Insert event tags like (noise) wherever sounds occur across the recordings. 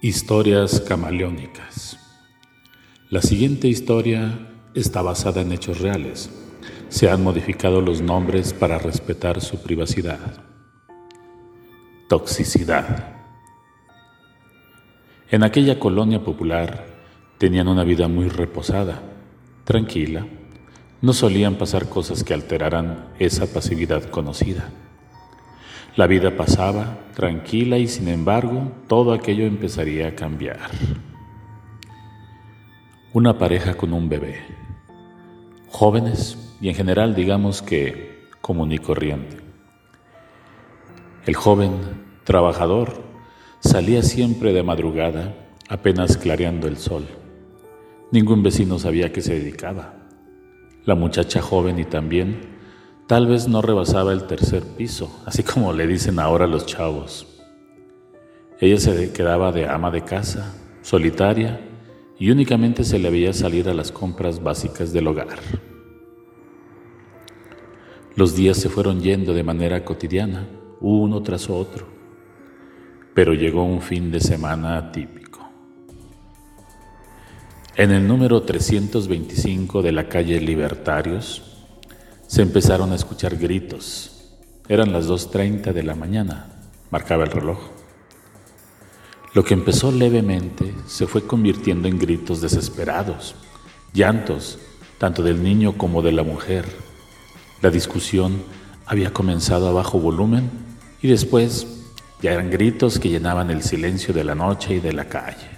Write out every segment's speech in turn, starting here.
Historias camaleónicas. La siguiente historia está basada en hechos reales. Se han modificado los nombres para respetar su privacidad. Toxicidad. En aquella colonia popular tenían una vida muy reposada, tranquila. No solían pasar cosas que alteraran esa pasividad conocida. La vida pasaba tranquila y sin embargo todo aquello empezaría a cambiar. Una pareja con un bebé. Jóvenes y en general digamos que común y corriente. El joven trabajador salía siempre de madrugada apenas clareando el sol. Ningún vecino sabía a qué se dedicaba. La muchacha joven y también Tal vez no rebasaba el tercer piso, así como le dicen ahora los chavos. Ella se quedaba de ama de casa, solitaria, y únicamente se le veía salir a las compras básicas del hogar. Los días se fueron yendo de manera cotidiana, uno tras otro, pero llegó un fin de semana atípico. En el número 325 de la calle Libertarios, se empezaron a escuchar gritos. Eran las 2.30 de la mañana, marcaba el reloj. Lo que empezó levemente se fue convirtiendo en gritos desesperados, llantos, tanto del niño como de la mujer. La discusión había comenzado a bajo volumen y después ya eran gritos que llenaban el silencio de la noche y de la calle.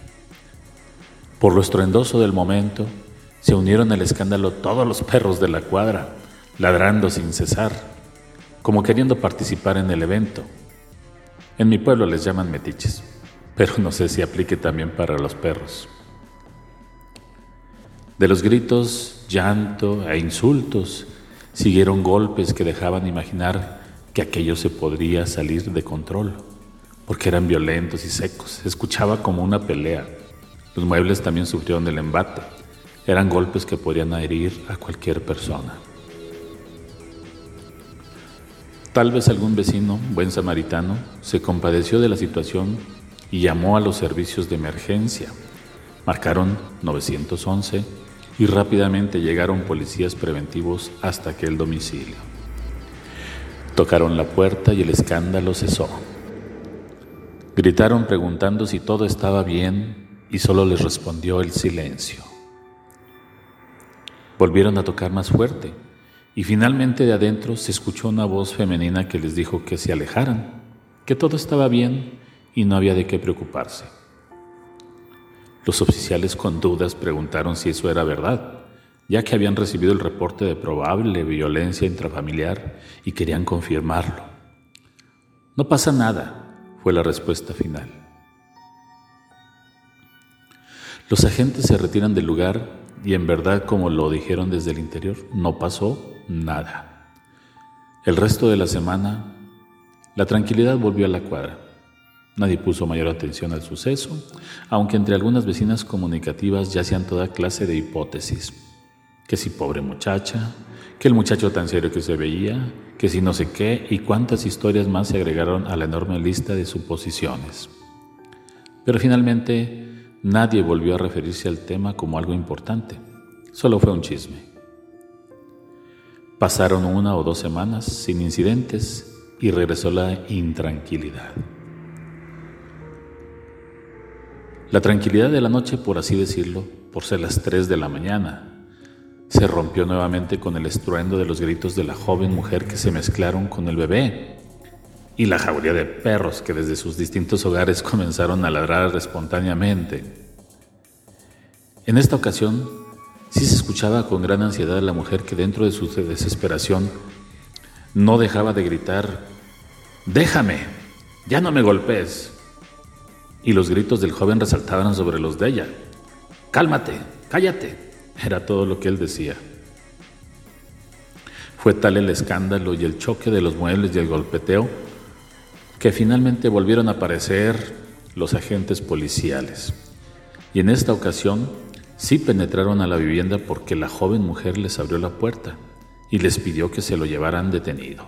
Por lo estruendoso del momento, se unieron al escándalo todos los perros de la cuadra, ladrando sin cesar, como queriendo participar en el evento. En mi pueblo les llaman metiches, pero no sé si aplique también para los perros. De los gritos, llanto e insultos siguieron golpes que dejaban imaginar que aquello se podría salir de control, porque eran violentos y secos. Se escuchaba como una pelea. Los muebles también sufrieron el embate. Eran golpes que podían herir a cualquier persona. Tal vez algún vecino, buen samaritano, se compadeció de la situación y llamó a los servicios de emergencia. Marcaron 911 y rápidamente llegaron policías preventivos hasta aquel domicilio. Tocaron la puerta y el escándalo cesó. Gritaron preguntando si todo estaba bien y solo les respondió el silencio. Volvieron a tocar más fuerte y finalmente de adentro se escuchó una voz femenina que les dijo que se alejaran, que todo estaba bien y no había de qué preocuparse. Los oficiales con dudas preguntaron si eso era verdad, ya que habían recibido el reporte de probable violencia intrafamiliar y querían confirmarlo. No pasa nada, fue la respuesta final. Los agentes se retiran del lugar y en verdad, como lo dijeron desde el interior, no pasó nada. El resto de la semana, la tranquilidad volvió a la cuadra. Nadie puso mayor atención al suceso, aunque entre algunas vecinas comunicativas ya hacían toda clase de hipótesis. Que si pobre muchacha, que el muchacho tan serio que se veía, que si no sé qué, y cuántas historias más se agregaron a la enorme lista de suposiciones. Pero finalmente Nadie volvió a referirse al tema como algo importante, solo fue un chisme. Pasaron una o dos semanas sin incidentes y regresó la intranquilidad. La tranquilidad de la noche, por así decirlo, por ser las tres de la mañana, se rompió nuevamente con el estruendo de los gritos de la joven mujer que se mezclaron con el bebé y la jauría de perros que desde sus distintos hogares (laughs) comenzaron a ladrar espontáneamente. En esta ocasión, sí se escuchaba con gran ansiedad a la mujer que dentro de su desesperación no dejaba de gritar, déjame, ya no me golpees. Y los gritos del joven resaltaban sobre los de ella, cálmate, cállate, era todo lo que él decía. Fue tal el escándalo y el choque de los muebles y el golpeteo que finalmente volvieron a aparecer los agentes policiales. Y en esta ocasión sí penetraron a la vivienda porque la joven mujer les abrió la puerta y les pidió que se lo llevaran detenido.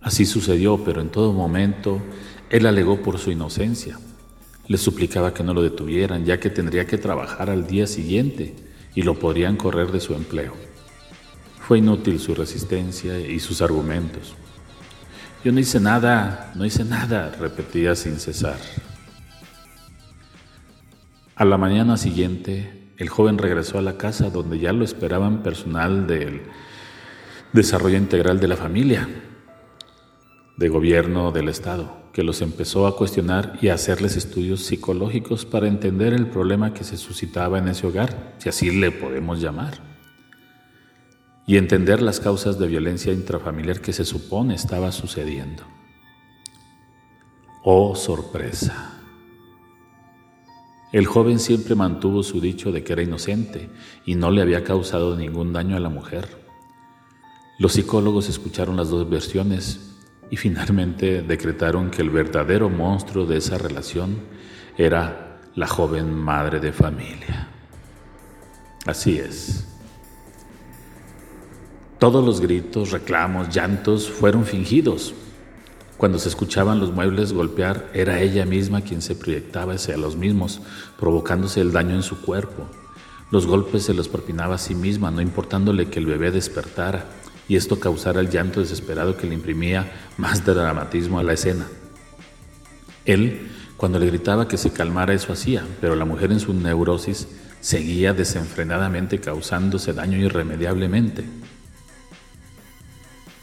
Así sucedió, pero en todo momento él alegó por su inocencia. Le suplicaba que no lo detuvieran, ya que tendría que trabajar al día siguiente y lo podrían correr de su empleo. Fue inútil su resistencia y sus argumentos. Yo no hice nada, no hice nada, repetía sin cesar. A la mañana siguiente, el joven regresó a la casa donde ya lo esperaban personal del desarrollo integral de la familia, de gobierno del Estado, que los empezó a cuestionar y a hacerles estudios psicológicos para entender el problema que se suscitaba en ese hogar, si así le podemos llamar, y entender las causas de violencia intrafamiliar que se supone estaba sucediendo. Oh sorpresa. El joven siempre mantuvo su dicho de que era inocente y no le había causado ningún daño a la mujer. Los psicólogos escucharon las dos versiones y finalmente decretaron que el verdadero monstruo de esa relación era la joven madre de familia. Así es. Todos los gritos, reclamos, llantos fueron fingidos cuando se escuchaban los muebles golpear, era ella misma quien se proyectaba hacia los mismos, provocándose el daño en su cuerpo. Los golpes se los propinaba a sí misma, no importándole que el bebé despertara, y esto causara el llanto desesperado que le imprimía más (laughs) dramatismo a la escena. Él, cuando le gritaba que se calmara, eso hacía, pero la mujer en su neurosis seguía desenfrenadamente causándose daño irremediablemente.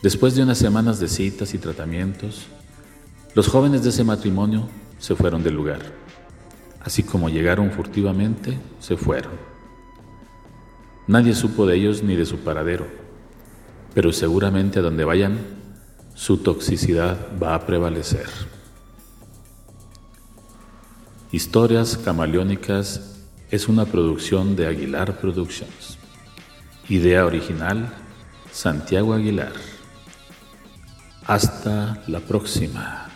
Después de unas semanas de citas y tratamientos, los jóvenes de ese matrimonio se fueron del lugar. Así como llegaron furtivamente, se fueron. Nadie supo de ellos ni de su paradero, pero seguramente a donde vayan, su toxicidad va a prevalecer. Historias Camaleónicas es una producción de Aguilar Productions. Idea original, Santiago Aguilar. Hasta la próxima.